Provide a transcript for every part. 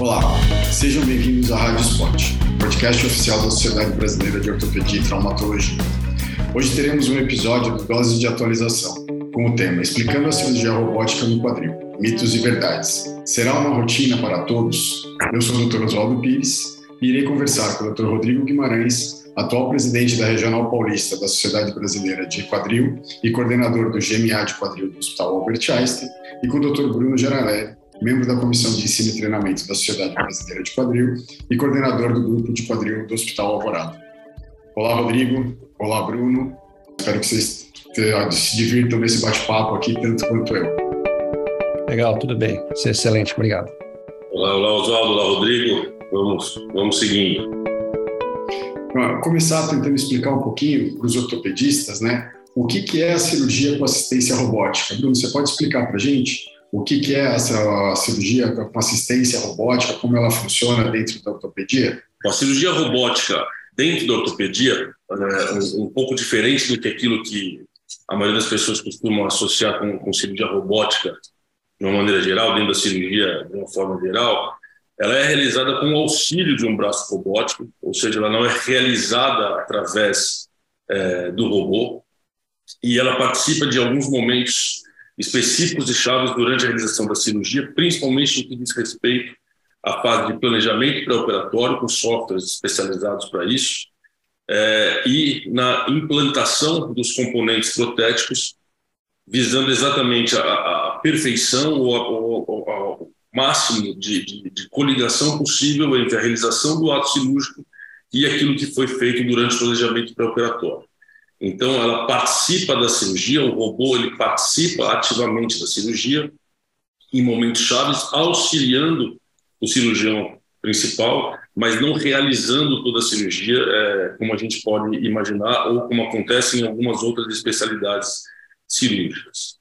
Olá, sejam bem-vindos à Rádio Esporte, podcast oficial da Sociedade Brasileira de Ortopedia e Traumatologia. Hoje teremos um episódio do Dose de Atualização, com o tema Explicando a cirurgia robótica no quadril, mitos e verdades. Será uma rotina para todos? Eu sou o Dr. Oswaldo Pires e irei conversar com o Dr. Rodrigo Guimarães, atual presidente da Regional Paulista da Sociedade Brasileira de Quadril e coordenador do GMA de Quadril do Hospital Albert Einstein, e com o Dr. Bruno Geralé, membro da Comissão de Ensino e Treinamento da Sociedade Brasileira de Quadril e coordenador do Grupo de Quadril do Hospital Alvorada. Olá, Rodrigo. Olá, Bruno. Espero que vocês se divirtam nesse bate-papo aqui, tanto quanto eu. Legal, tudo bem. Isso é excelente, obrigado. Olá, olá, Oswaldo. Olá, Rodrigo. Vamos, vamos seguindo. Começar tentando explicar um pouquinho para os ortopedistas, né? O que, que é a cirurgia com assistência robótica? Bruno, você pode explicar para a gente o que, que é essa cirurgia com assistência robótica, como ela funciona dentro da ortopedia? A cirurgia robótica dentro da ortopedia é um pouco diferente do que aquilo que a maioria das pessoas costumam associar com, com cirurgia robótica de uma maneira geral, dentro da cirurgia de uma forma geral, ela é realizada com o auxílio de um braço robótico, ou seja, ela não é realizada através é, do robô, e ela participa de alguns momentos específicos e chaves durante a realização da cirurgia, principalmente no que diz respeito à fase de planejamento pré-operatório, com softwares especializados para isso, é, e na implantação dos componentes protéticos, visando exatamente a, a perfeição ou, o máximo de, de, de coligação possível entre a realização do ato cirúrgico e aquilo que foi feito durante o planejamento pré-operatório. Então, ela participa da cirurgia, o robô ele participa ativamente da cirurgia em momentos chaves, auxiliando o cirurgião principal, mas não realizando toda a cirurgia, é, como a gente pode imaginar, ou como acontece em algumas outras especialidades cirúrgicas.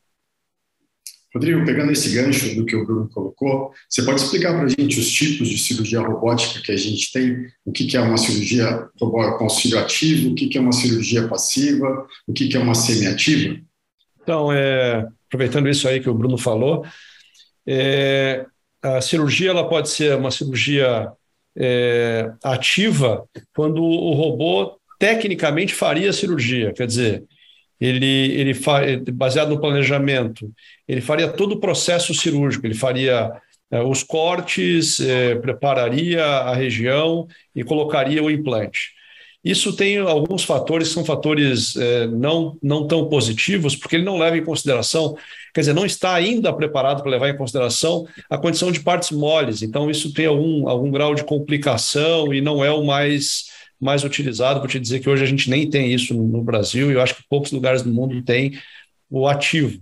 Rodrigo, pegando esse gancho do que o Bruno colocou, você pode explicar para a gente os tipos de cirurgia robótica que a gente tem? O que, é uma cirurgia com auxílio ativo, o que, é uma cirurgia passiva, o que, é uma semiativa? Então, é, aproveitando isso aí que o Bruno falou, é, a cirurgia ela pode ser uma cirurgia é, ativa quando o robô tecnicamente faria a cirurgia, quer dizer, ele, ele baseado no planejamento, ele faria todo o processo cirúrgico, ele faria é, os cortes, é, prepararia a região e colocaria o implante. Isso tem alguns fatores são fatores é, não, não tão positivos, porque ele não leva em consideração, quer dizer, não está ainda preparado para levar em consideração a condição de partes moles. Então, isso tem algum, algum grau de complicação e não é o mais mais utilizado. Vou te dizer que hoje a gente nem tem isso no Brasil e eu acho que poucos lugares do mundo têm o ativo.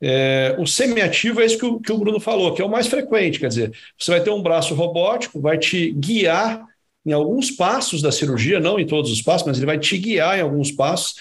É, o semiativo é isso que o, que o Bruno falou, que é o mais frequente, quer dizer, você vai ter um braço robótico, vai te guiar em alguns passos da cirurgia, não em todos os passos, mas ele vai te guiar em alguns passos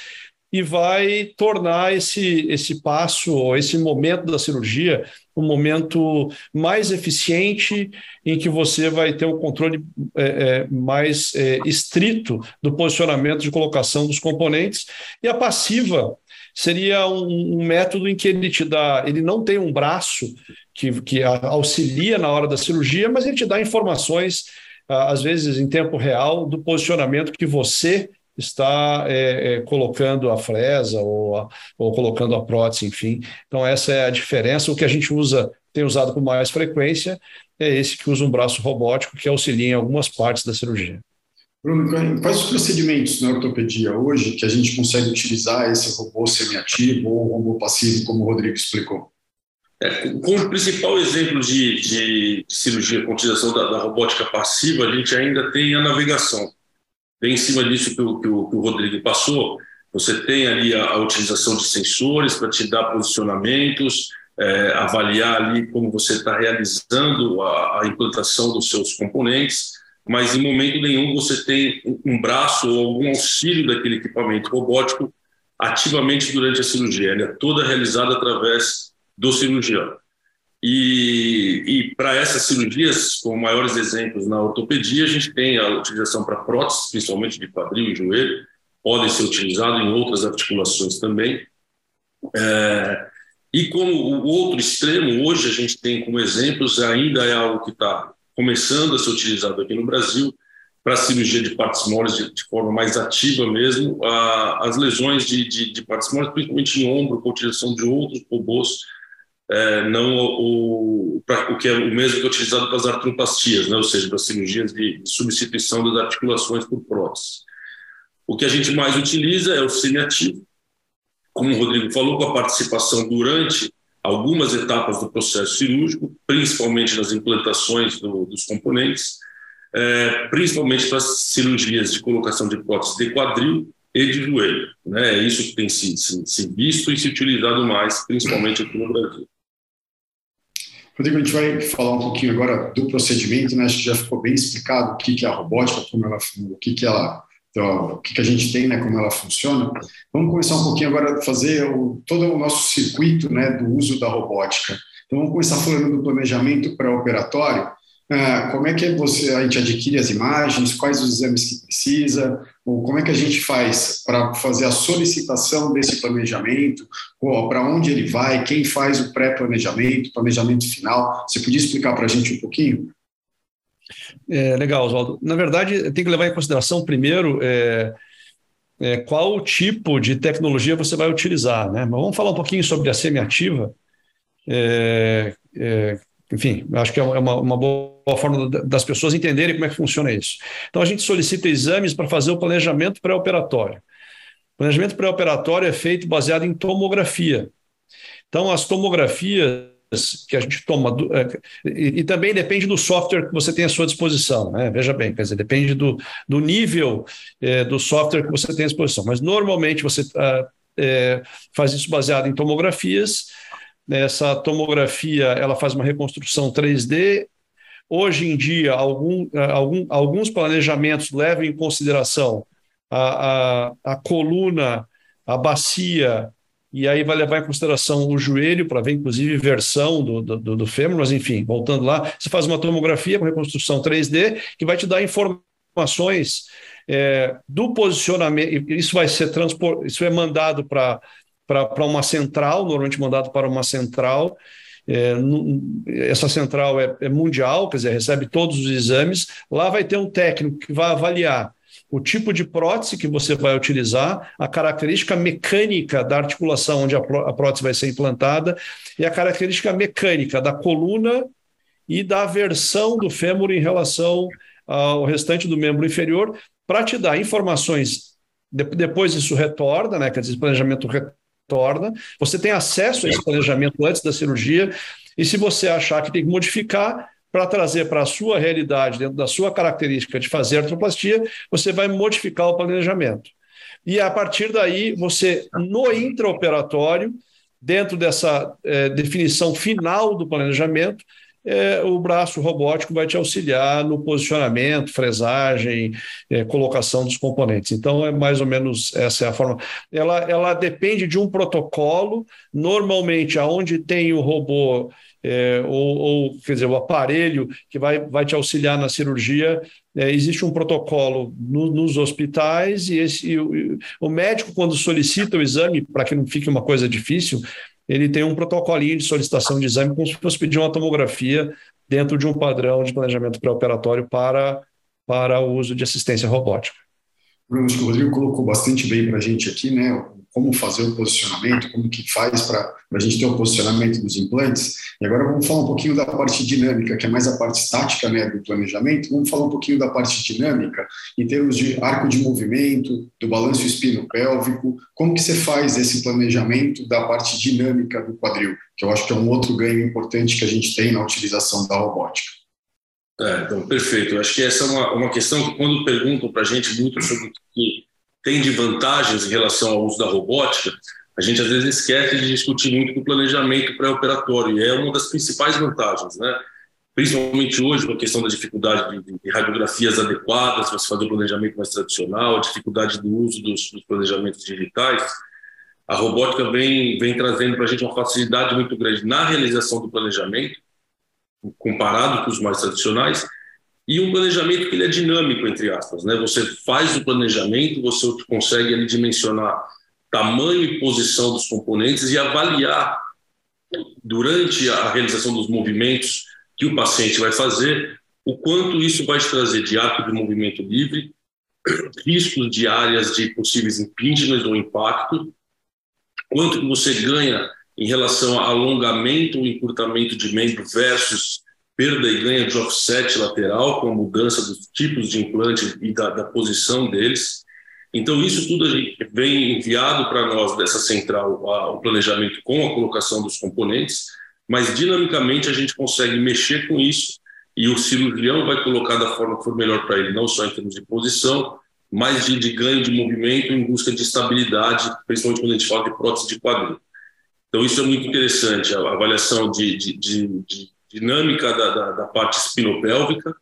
e vai tornar esse, esse passo, ou esse momento da cirurgia, um momento mais eficiente, em que você vai ter um controle é, é, mais é, estrito do posicionamento de colocação dos componentes. E a passiva seria um, um, método em que ele te dá, ele não tem um braço que, que auxilia na hora da cirurgia, mas ele te dá informações, às vezes em tempo real, do posicionamento que você está é, é, colocando a fresa ou, a, ou colocando a prótese, enfim. Então, essa é a diferença. O que a gente usa, tem usado com mais frequência, é esse que usa um braço robótico que auxilia em algumas partes da cirurgia. Bruno, quais os procedimentos na ortopedia hoje que a gente consegue utilizar esse robô semiativo ou robô passivo, como o Rodrigo explicou? É, como principal exemplo de, de cirurgia com utilização da, da robótica passiva, a gente ainda tem a navegação bem em cima disso que o, que o, que o Rodrigo passou, você tem ali a, a utilização de sensores para te dar posicionamentos, é, avaliar ali como você está realizando a, a, implantação dos seus componentes, mas em momento nenhum você tem um braço ou algum auxílio daquele equipamento robótico ativamente durante a cirurgia. Ela é toda realizada através do cirurgião. E, e para essas cirurgias, com maiores exemplos na ortopedia, a gente tem a utilização para próteses, principalmente de quadril e joelho, podem ser utilizados em outras articulações também. É, e como o outro extremo, hoje a gente tem como exemplos, ainda é algo que está começando a ser utilizado aqui no Brasil para cirurgia de partes moles de, de, forma mais ativa mesmo, a, as lesões de, de, de, partes moles, principalmente em ombro, com a utilização de outros robôs, é, não o, o, que é o mesmo que é utilizado para as artroplastias, né? ou seja, para cirurgias de, substituição das articulações por próteses. O que a gente mais utiliza é o semiativo, como o Rodrigo falou, com a participação durante algumas etapas do processo cirúrgico, principalmente nas implantações do, dos componentes, é, principalmente para cirurgias de colocação de próteses de quadril e de joelho. Né? É isso que tem se, se, se visto e se utilizado mais, principalmente aqui no Brasil. Rodrigo, a gente vai falar um pouquinho agora do procedimento, né? Acho que já ficou bem explicado o que, é a robótica, como ela, o que, que ela então, o que, que a gente tem, né, como ela funciona. Vamos começar um pouquinho agora a fazer o, todo o nosso circuito né, do uso da robótica. Então, vamos começar falando do planejamento pré-operatório. Ah, como é que você, a gente adquire as imagens, quais os exames que precisa, ou como é que a gente faz para fazer a solicitação desse planejamento, para onde ele vai, quem faz o pré-planejamento, planejamento final. Você podia explicar para a gente um pouquinho? É, legal, Oswaldo. Na verdade, tem que levar em consideração primeiro é, é, qual tipo de tecnologia você vai utilizar. Né? Mas vamos falar um pouquinho sobre a semiativa. É, é, enfim, acho que é uma, uma, boa forma das pessoas entenderem como é que funciona isso. Então, a gente solicita exames para fazer o planejamento pré-operatório. O planejamento pré-operatório é feito baseado em tomografia. Então, as tomografias que a gente toma. É, e, e, também depende do software que você tem à sua disposição. Né? Veja bem, quer dizer, depende do, do nível é, do software que você tem à disposição. Mas normalmente você ah, é, faz isso baseado em tomografias. Essa tomografia ela faz uma reconstrução 3D. Hoje em dia, algum, algum, alguns planejamentos levam em consideração a, a, a coluna, a bacia e aí vai levar em consideração o joelho para ver, inclusive, versão do, do, do fêmur, mas enfim, voltando lá, você faz uma tomografia com reconstrução 3D que vai te dar informações é, do posicionamento. Isso vai ser isso é mandado para para uma central, normalmente mandado para uma central. É, essa central é, é mundial, quer dizer, recebe todos os exames. Lá vai ter um técnico que vai avaliar o tipo de prótese que você vai utilizar, a característica mecânica da articulação onde a prótese vai ser implantada e a característica mecânica da coluna e da versão do fêmur em relação ao restante do membro inferior, para te dar informações. Depois isso retorna, né? Quer dizer, planejamento retorna. Você tem acesso a esse planejamento antes da cirurgia, e se você achar que tem que modificar, para trazer para a sua realidade, dentro da sua característica de fazer artroplastia, você vai modificar o planejamento. E a partir daí, você, no intraoperatório, dentro dessa é, definição final do planejamento, é, o braço robótico vai te auxiliar no posicionamento, fresagem, é, colocação dos componentes. Então, é mais ou menos essa é a forma. Ela, ela depende de um protocolo, normalmente, aonde tem o robô é, ou, ou, quer dizer, o aparelho que vai, vai te auxiliar na cirurgia. É, existe um protocolo no, nos hospitais e, esse, e o, o, médico, quando solicita o exame, para que não fique uma coisa difícil, ele tem um protocolinho de solicitação de exame, como se fosse pedir uma tomografia dentro de um padrão de planejamento pré-operatório para, para o uso de assistência robótica. Bruno, acho que o Rodrigo colocou bastante bem para a gente aqui, né? Como fazer o posicionamento, como que faz para a gente ter o posicionamento dos implantes. E agora vamos falar um pouquinho da parte dinâmica, que é mais a parte estática né, do planejamento. Vamos falar um pouquinho da parte dinâmica, em termos de arco de movimento, do balanço espino-pélvico. Como que você faz esse planejamento da parte dinâmica do quadril? Que eu acho que é um outro ganho importante que a gente tem na utilização da robótica. É, então, perfeito. Acho que essa é uma, uma questão que, quando perguntam para a gente muito sobre o que tem de vantagens em relação ao uso da robótica, a gente às vezes esquece de discutir muito do planejamento pré-operatório, e é uma das principais vantagens, né? Principalmente hoje, com a questão da dificuldade de, radiografias adequadas, você fazer o planejamento mais tradicional, a dificuldade do uso dos, dos planejamentos digitais, a robótica vem, vem trazendo para a gente uma facilidade muito grande na realização do planejamento, comparado com os mais tradicionais, e um planejamento que ele é dinâmico, entre aspas. Né? Você faz o planejamento, você consegue ali, dimensionar tamanho e posição dos componentes e avaliar durante a realização dos movimentos que o paciente vai fazer o quanto isso vai trazer de ato de movimento livre, riscos de áreas de possíveis impingements ou impacto, quanto que você ganha em relação a alongamento ou encurtamento de membro versus perda e ganho de offset lateral, com a mudança dos tipos de implante e da, da posição deles. Então, isso tudo vem enviado para nós dessa central, o planejamento com a colocação dos componentes, mas dinamicamente a gente consegue mexer com isso e o cirurgião vai colocar da forma que for melhor para ele, não só em termos de posição, mas de, de, ganho de movimento em busca de estabilidade, principalmente quando a gente fala de prótese de quadril. Então, isso é muito interessante, a avaliação de, de, de dinâmica da, da, da, parte espinopélvica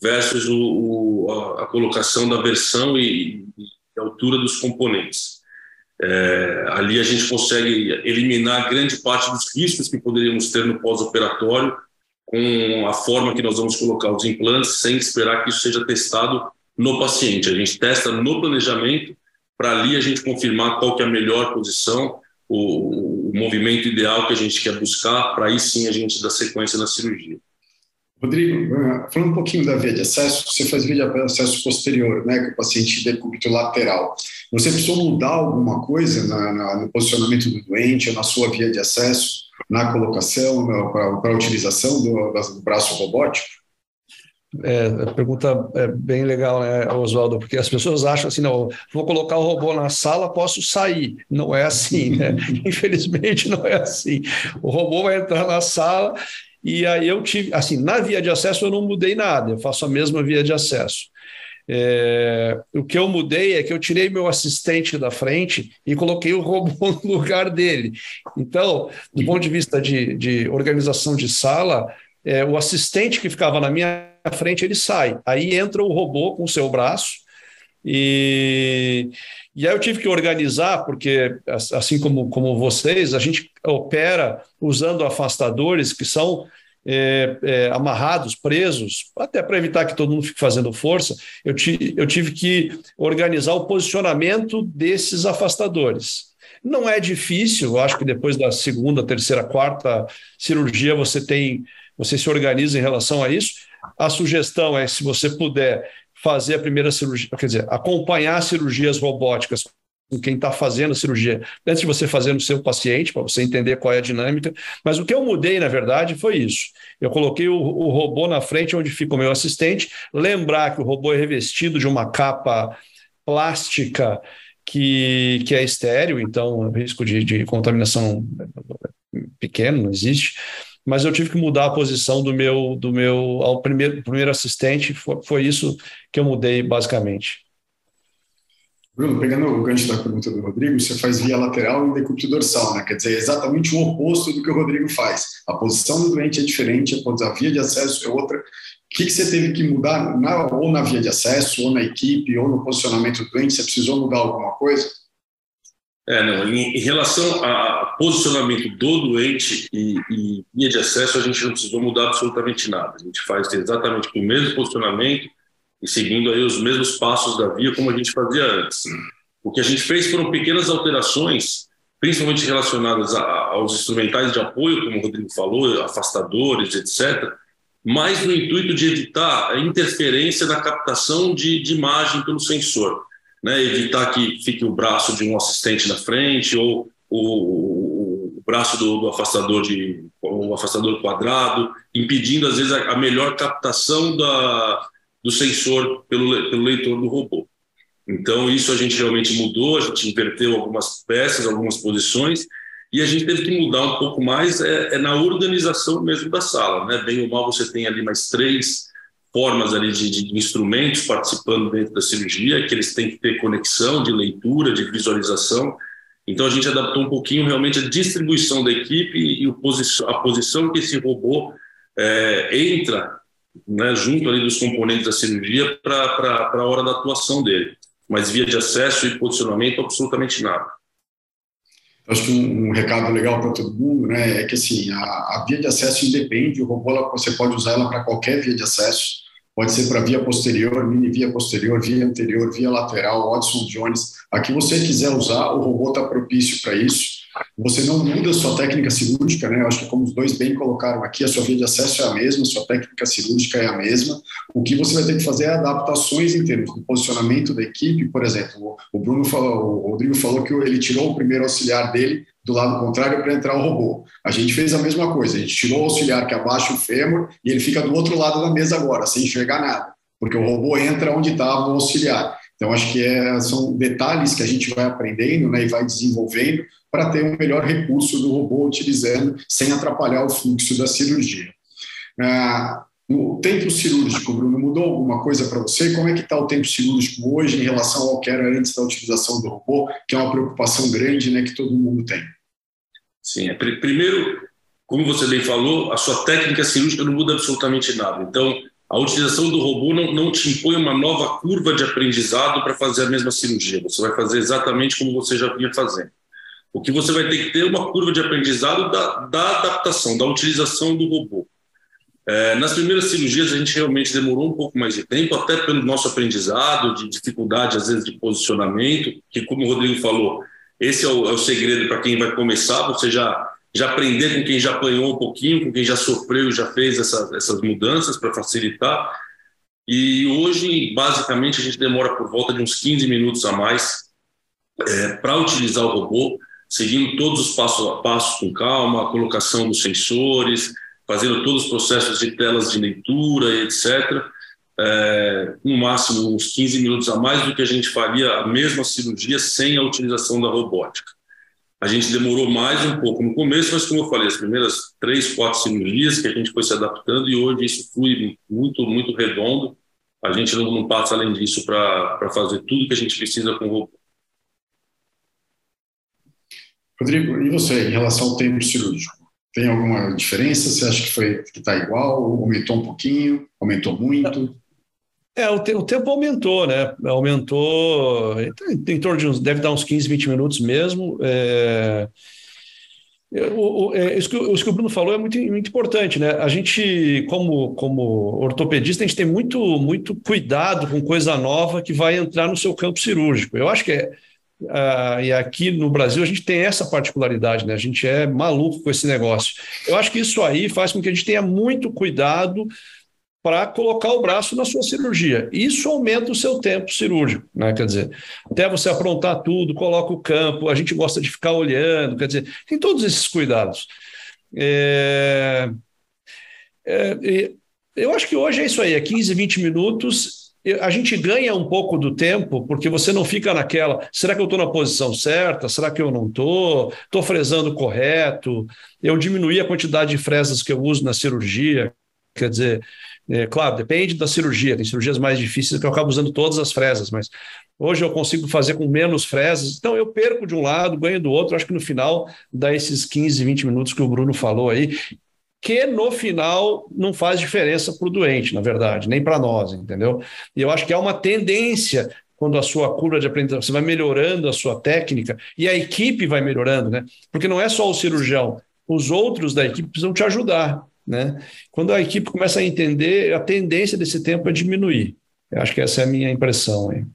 versus o, o, a, colocação da versão e, e altura dos componentes. É, ali a gente consegue eliminar grande parte dos riscos que poderíamos ter no pós-operatório com a forma que nós vamos colocar os implantes, sem esperar que isso seja testado no paciente. A gente testa no planejamento para ali a gente confirmar qual que é a melhor posição, o movimento ideal que a gente quer buscar, para aí sim a gente dar sequência na cirurgia. Rodrigo, eh, falando um pouquinho da via de acesso, você faz via de acesso posterior, né, com o paciente decúbito lateral. Você precisou mudar alguma coisa na, na, no posicionamento do doente ou na sua via de acesso, na colocação, para a utilização do, do braço robótico? É, a pergunta é bem legal, né, Oswaldo? Porque as pessoas acham assim, não, vou colocar o robô na sala, posso sair. Não é assim, né? Infelizmente não é assim. O robô vai entrar na sala e aí eu tive, assim, na via de acesso eu não mudei nada, eu faço a mesma via de acesso. É, o que eu mudei é que eu tirei meu assistente da frente e coloquei o robô no lugar dele. Então, do ponto de vista de, de organização de sala, é, o assistente que ficava na minha frente ele sai. Aí entra o robô com o seu braço e, e aí eu tive que organizar, porque assim como, como vocês, a gente opera usando afastadores que são é, é, amarrados, presos, até para evitar que todo mundo fique fazendo força, eu, ti, eu tive que organizar o posicionamento desses afastadores. Não é difícil, eu acho que depois da segunda, terceira, quarta cirurgia você tem, você se organiza em relação a isso. A sugestão é, se você puder fazer a primeira cirurgia, quer dizer, acompanhar cirurgias robóticas com quem está fazendo a cirurgia, antes de você fazer no seu paciente, para você entender qual é a dinâmica. Mas o que eu mudei, na verdade, foi isso. Eu coloquei o, o, robô na frente, onde fica o meu assistente, lembrar que o robô é revestido de uma capa plástica que, que é estéreo, então o risco de, de contaminação pequeno, não existe mas eu tive que mudar a posição do meu do meu ao primeiro primeiro assistente foi, foi isso que eu mudei basicamente Bruno, pegando o gancho da pergunta do Rodrigo, você faz via lateral e decúbito dorsal, né? Quer dizer, é exatamente o oposto do que o Rodrigo faz. A posição do doente é diferente, a via de acesso é outra. O que, que você teve que mudar, na, ou na via de acesso, ou na equipe, ou no posicionamento do doente? Você precisou mudar alguma coisa? É, não. Em, em relação a posicionamento do doente e, e via de acesso, a gente não precisou mudar absolutamente nada. A gente faz exatamente o mesmo posicionamento, e seguindo aí os mesmos passos da via como a gente fazia antes. O que a gente fez foram pequenas alterações, principalmente relacionadas a, aos instrumentais de apoio, como o Rodrigo falou, afastadores, etc., mas no intuito de evitar a interferência na captação de, de imagem pelo sensor. Né? Evitar que fique o braço de um assistente na frente ou o, o, braço do, do, afastador de o afastador quadrado, impedindo às vezes a, a melhor captação da, do sensor pelo, pelo leitor do robô. Então, isso a gente realmente mudou, a gente inverteu algumas peças, algumas posições, e a gente teve que mudar um pouco mais é, é na organização mesmo da sala. Né? Bem ou mal, você tem ali mais três formas ali de, de, instrumentos participando dentro da cirurgia, que eles têm que ter conexão de leitura, de visualização. Então, a gente adaptou um pouquinho realmente a distribuição da equipe e a posição que esse robô é, entra né, junto ali dos componentes da cirurgia para a hora da atuação dele. Mas via de acesso e posicionamento, absolutamente nada. Acho que um, um recado legal para todo mundo né, é que assim, a, a, via de acesso independe, o robô você pode usar ela para qualquer via de acesso, pode ser para via posterior, mini via posterior, via anterior, via lateral, Watson Jones, a que você quiser usar, o robô está propício para isso. Você não muda a sua técnica cirúrgica, né? Eu acho que como os dois bem colocaram aqui, a sua via de acesso é a mesma, a sua técnica cirúrgica é a mesma. O que você vai ter que fazer é adaptações em termos do posicionamento da equipe. Por exemplo, o Bruno falou, o Rodrigo falou que ele tirou o primeiro auxiliar dele do lado contrário para entrar o robô. A gente fez a mesma coisa, a gente tirou o auxiliar que abaixa o fêmur e ele fica do outro lado da mesa agora, sem enxergar nada, porque o robô entra onde estava o auxiliar. Então, acho que é, são detalhes que a gente vai aprendendo né, e vai desenvolvendo para ter um melhor recurso do robô utilizando sem atrapalhar o fluxo da cirurgia. Ah, o tempo cirúrgico, Bruno, mudou alguma coisa para você? Como é que está o tempo cirúrgico hoje em relação ao que era antes da utilização do robô, que é uma preocupação grande né, que todo mundo tem? Sim, é, primeiro, como você bem falou, a sua técnica cirúrgica não muda absolutamente nada. Então, a utilização do robô não, não te impõe uma nova curva de aprendizado para fazer a mesma cirurgia. Você vai fazer exatamente como você já vinha fazendo. O que você vai ter que ter é uma curva de aprendizado da, da adaptação, da utilização do robô. É, nas primeiras cirurgias, a gente realmente demorou um pouco mais de tempo, até pelo nosso aprendizado, de dificuldade, às vezes, de posicionamento, que, como o Rodrigo falou, esse é o, é o segredo para quem vai começar, você já, já aprender com quem já apanhou um pouquinho, com quem já sofreu já fez essa, essas mudanças para facilitar. E hoje, basicamente, a gente demora por volta de uns 15 minutos a mais é, para utilizar o robô seguindo todos os passos a passos com calma, a colocação dos sensores, fazendo todos os processos de telas de leitura, etc. É, no máximo uns 15 minutos a mais do que a gente faria a mesma cirurgia sem a utilização da robótica. A gente demorou mais um pouco no começo, mas como eu falei, as primeiras três, quatro cirurgias que a gente foi se adaptando e hoje isso flui muito, muito redondo. A gente não, não passa além disso para fazer tudo que a gente precisa com o robô. Rodrigo, e você, em relação ao tempo cirúrgico? Tem alguma diferença? Você acha que foi que está igual? Aumentou um pouquinho? Aumentou muito? É, o, te, o, tempo aumentou, né? Aumentou em, em, torno de uns, deve dar uns 15, 20 minutos mesmo. É, o, o, é, isso, que, isso, que, o Bruno falou é muito, muito importante, né? A gente, como, como ortopedista, a gente tem muito, muito cuidado com coisa nova que vai entrar no seu campo cirúrgico. Eu acho que é, Uh, e aqui no Brasil a gente tem essa particularidade, né? A gente é maluco com esse negócio. Eu acho que isso aí faz com que a gente tenha muito cuidado para colocar o braço na sua cirurgia. Isso aumenta o seu tempo cirúrgico, né? Quer dizer, até você aprontar tudo, coloca o campo, a gente gosta de ficar olhando, quer dizer, tem todos esses cuidados. É... É, eu acho que hoje é isso aí, é 15, 20 minutos a gente ganha um pouco do tempo, porque você não fica naquela, será que eu estou na posição certa? Será que eu não estou? Estou fresando correto? Eu diminuí a quantidade de fresas que eu uso na cirurgia, quer dizer, é, claro, depende da cirurgia, tem cirurgias mais difíceis que eu acabo usando todas as fresas, mas hoje eu consigo fazer com menos fresas, então eu perco de um lado, ganho do outro, acho que no final dá esses 15, 20 minutos que o Bruno falou aí, que no final não faz diferença para o doente, na verdade, nem para nós, entendeu? E eu acho que há uma tendência quando a sua curva de aprendizagem, você vai melhorando a sua técnica e a equipe vai melhorando, né? Porque não é só o cirurgião, os outros da equipe precisam te ajudar, né? Quando a equipe começa a entender, a tendência desse tempo é diminuir. Eu acho que essa é a minha impressão aí.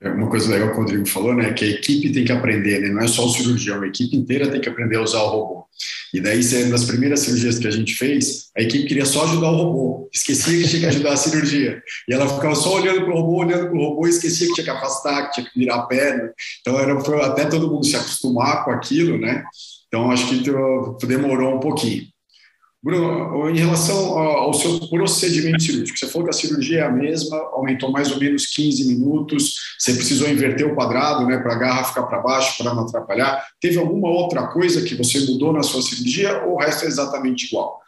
É uma coisa legal que o Rodrigo falou, né? Que a equipe tem que aprender, né? Não é só o cirurgião, a equipe inteira tem que aprender a usar o robô. E daí, nas primeiras cirurgias que a gente fez, a equipe queria só ajudar o robô, esquecia que tinha que ajudar a cirurgia. E ela ficava só olhando para o robô, olhando para o robô, esquecia que tinha que afastar, que tinha que virar a perna. Então, era, até todo mundo se acostumar com aquilo, né? Então, acho que demorou um pouquinho. Bruno, em relação ao seu procedimento cirúrgico, você falou que a cirurgia é a mesma, aumentou mais ou menos 15 minutos, você precisou inverter o quadrado né, para a garra ficar para baixo, para não atrapalhar. Teve alguma outra coisa que você mudou na sua cirurgia ou o resto é exatamente igual?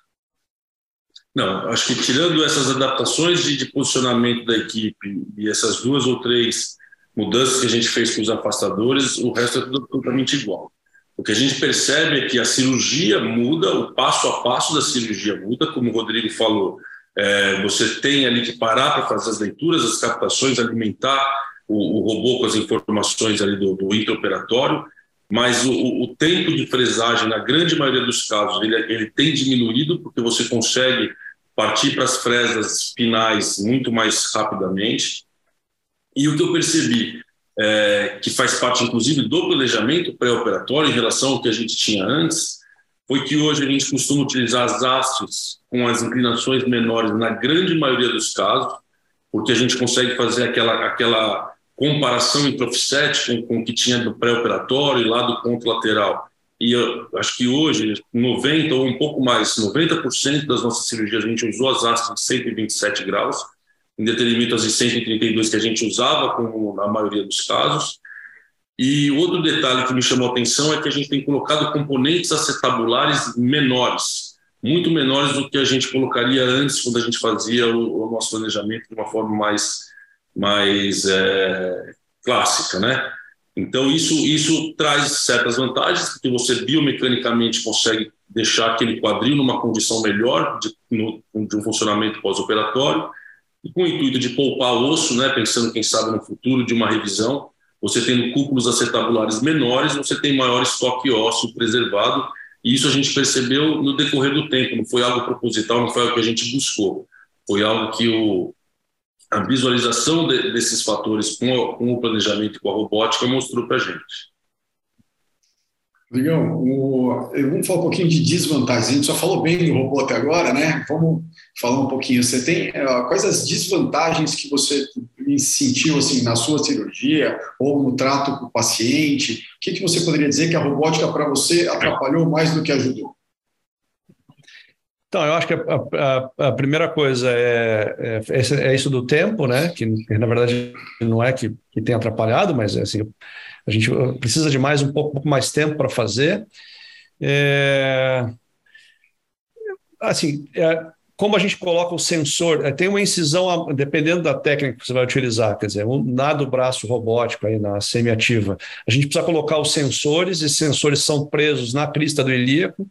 Não, acho que tirando essas adaptações de, de posicionamento da equipe e essas duas ou três mudanças que a gente fez com os afastadores, o resto é tudo totalmente igual. O que a gente percebe é que a cirurgia muda, o passo a passo da cirurgia muda, como o Rodrigo falou. É, você tem ali que parar para fazer as leituras, as captações, alimentar o, o robô com as informações ali do, do intraoperatório, mas o, o, tempo de fresagem, na grande maioria dos casos, ele, ele tem diminuído, porque você consegue partir para as fresas finais muito mais rapidamente. E o que eu percebi é, que faz parte, inclusive, do planejamento pré-operatório em relação ao que a gente tinha antes, foi que hoje a gente costuma utilizar as hastes com as inclinações menores na grande maioria dos casos, porque a gente consegue fazer aquela, aquela comparação entre offset com, com o que tinha do pré-operatório e lá do ponto lateral. E eu acho que hoje, 90% ou um pouco mais, 90% das nossas cirurgias a gente usou as hastes de 127 graus, em detrimento às de 132 que a gente usava, como na maioria dos casos. E outro detalhe que me chamou a atenção é que a gente tem colocado componentes acetabulares menores, muito menores do que a gente colocaria antes, quando a gente fazia o, o nosso planejamento de uma forma mais, mais é, clássica, né? Então, isso, isso traz certas vantagens, porque você biomecanicamente consegue deixar aquele quadril numa condição melhor de, no, de um funcionamento pós-operatório, e com o intuito de poupar osso, né, pensando, quem sabe, no futuro de uma revisão, você tendo cúpulos acetabulares menores, você tem maior estoque ósseo preservado, e isso a gente percebeu no decorrer do tempo, não foi algo proposital, não foi algo que a gente buscou, foi algo que o, a visualização de, desses fatores com, a, com, o planejamento e com a robótica mostrou para a gente. Legal. O, vamos falar um pouquinho de desvantagens. A gente só falou bem do robô até agora, né? Vamos falar um pouquinho. Você tem uh, quais as desvantagens que você sentiu assim na sua cirurgia ou no trato com o paciente? O que, que você poderia dizer que a robótica para você atrapalhou mais do que ajudou? Então, eu acho que a, a, a primeira coisa é, é, é, isso do tempo, né? Que, na verdade não é que, que tem atrapalhado, mas assim, a gente precisa de mais um pouco, pouco mais tempo para fazer. É, assim, é, como a gente coloca o sensor, é, tem uma incisão, dependendo da técnica que você vai utilizar, quer dizer, um, na do braço robótico, aí na semiativa, a gente precisa colocar os sensores, e sensores são presos na crista do ilíaco.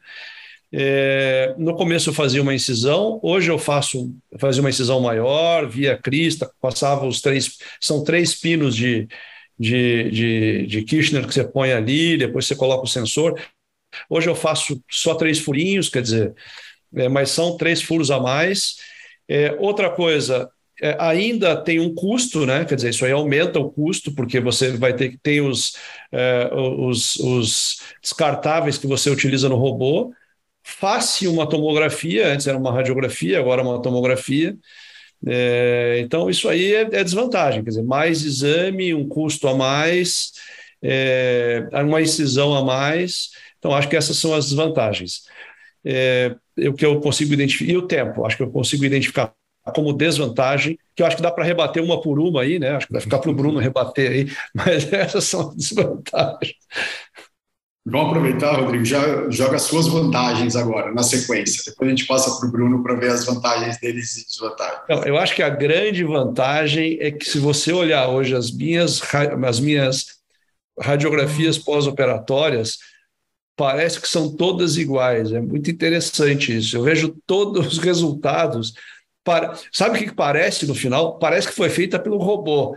É, no começo eu fazia uma incisão, hoje eu faço fazia uma incisão maior, via crista, passava os três, são três pinos de, de, de, de Kirchner que você põe ali, depois você coloca o sensor. Hoje eu faço só três furinhos, quer dizer, é, mas são três furos a mais. É, outra coisa, é, ainda tem um custo, né? Quer dizer, isso aí aumenta o custo, porque você vai ter que ter os, é, os, os descartáveis que você utiliza no robô. Faça uma tomografia, antes era uma radiografia, agora uma tomografia. É, então, isso aí é, é, desvantagem, quer dizer, mais exame, um custo a mais, é, uma incisão a mais. Então, acho que essas são as desvantagens. É, o que eu consigo identificar, e o tempo, acho que eu consigo identificar como desvantagem, que eu acho que dá para rebater uma por uma aí, né? Acho que vai ficar para o Bruno rebater aí, mas essas são as desvantagens. Vamos aproveitar, Rodrigo, já joga as suas vantagens agora, na sequência. Depois a gente passa para o Bruno para ver as vantagens deles e desvantagens. Não, eu acho que a grande vantagem é que se você olhar hoje as minhas, as minhas radiografias pós-operatórias, parece que são todas iguais. É muito interessante isso. Eu vejo todos os resultados. Para... Sabe o que parece no final? Parece que foi feita pelo robô.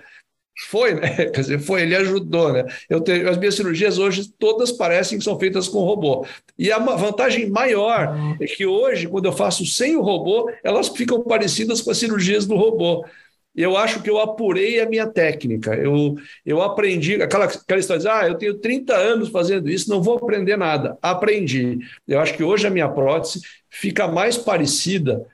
Foi, né? Quer dizer, foi, ele ajudou, né? Eu tenho, as minhas cirurgias hoje todas parecem que são feitas com robô. E a vantagem maior é que hoje, quando eu faço sem o robô, elas ficam parecidas com as cirurgias do robô. Eu acho que eu apurei a minha técnica. Eu, eu aprendi, aquela, aquela história de, ah, eu tenho 30 anos fazendo isso, não vou aprender nada. Aprendi. Eu acho que hoje a minha prótese fica mais parecida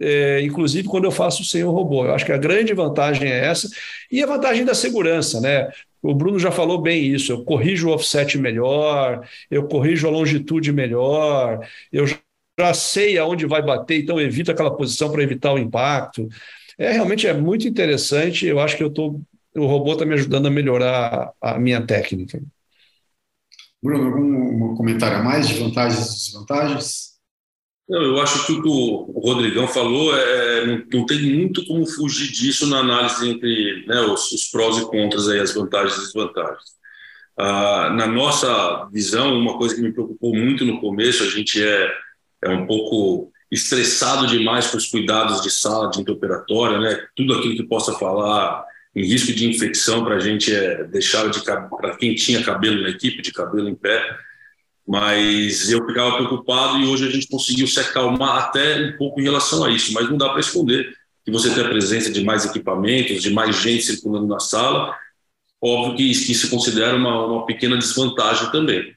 é, inclusive quando eu faço sem o robô. Eu acho que a grande vantagem é essa, e a vantagem da segurança, né? O Bruno já falou bem isso. Eu corrijo o offset melhor, eu corrijo a longitude melhor, eu já sei aonde vai bater, então evito aquela posição para evitar o impacto. É realmente é muito interessante. Eu acho que eu tô, o robô está me ajudando a melhorar a minha técnica. Bruno, algum comentário a mais de vantagens e desvantagens? Não, eu acho que o que o Rodrigão falou é, não, não tem muito como fugir disso na análise entre né, os, os, prós e contras, aí, as vantagens e desvantagens. Ah, na nossa visão, uma coisa que me preocupou muito no começo, a gente é, é um pouco estressado demais com os cuidados de sala, de interoperatória, né? tudo aquilo que possa falar em risco de infecção para a gente é deixar de para quem tinha cabelo na equipe, de cabelo em pé, mas eu ficava preocupado e hoje a gente conseguiu se acalmar até um pouco em relação a isso, mas não dá para esconder que você tem a presença de mais equipamentos, de mais gente circulando na sala, óbvio que, que se considera uma, uma pequena desvantagem também.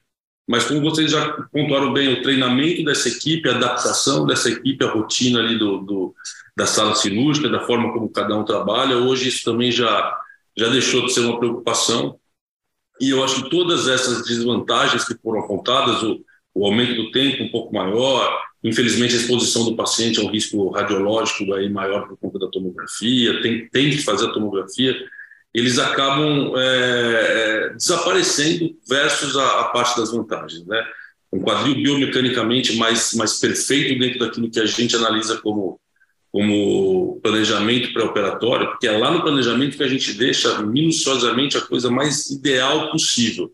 Mas como vocês já pontuaram bem, o treinamento dessa equipe, a adaptação dessa equipe, a rotina ali do, do, da sala cirúrgica, da forma como cada um trabalha, hoje isso também já, já deixou de ser uma preocupação. E eu acho que todas essas desvantagens que foram apontadas, o, o aumento do tempo um pouco maior, infelizmente a exposição do paciente a um risco radiológico aí maior por conta da tomografia, tem, tem que fazer a tomografia, eles acabam é, é, desaparecendo versus a, a, parte das vantagens. Né? Um quadril biomecanicamente mais, mais perfeito dentro daquilo que a gente analisa como, como planejamento pré-operatório, porque é lá no planejamento que a gente deixa minuciosamente a coisa mais ideal possível.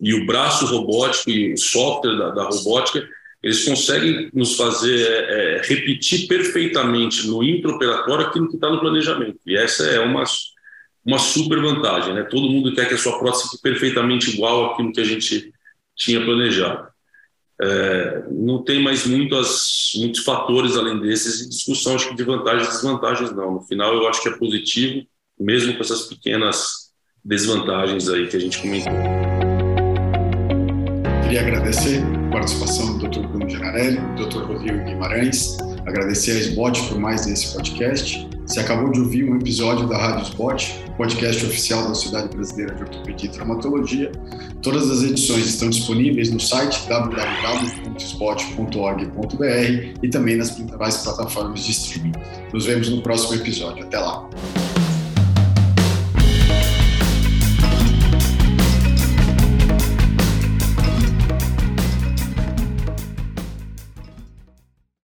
E o braço robótico e o software da, da robótica, eles conseguem nos fazer é, é repetir perfeitamente no intraoperatório aquilo que está no planejamento. E essa é uma uma super vantagem, né? Todo mundo quer que a sua prótese fique perfeitamente igual àquilo que a gente tinha planejado. É, não tem mais muitas, muitos fatores além desses de discussão acho que de vantagens e desvantagens não. No final eu acho que é positivo, mesmo com essas pequenas desvantagens aí que a gente comentou. Queria agradecer a participação do Dr. Bruno Genarelli, do Dr. Rodrigo Guimarães, agradecer a SBOT por mais esse podcast você acabou de ouvir um episódio da Rádio Spot, podcast oficial da Sociedade Brasileira de Ortopedia e Traumatologia. Todas as edições estão disponíveis no site www.spot.org.br e também nas principais plataformas de streaming. Nos vemos no próximo episódio. Até lá!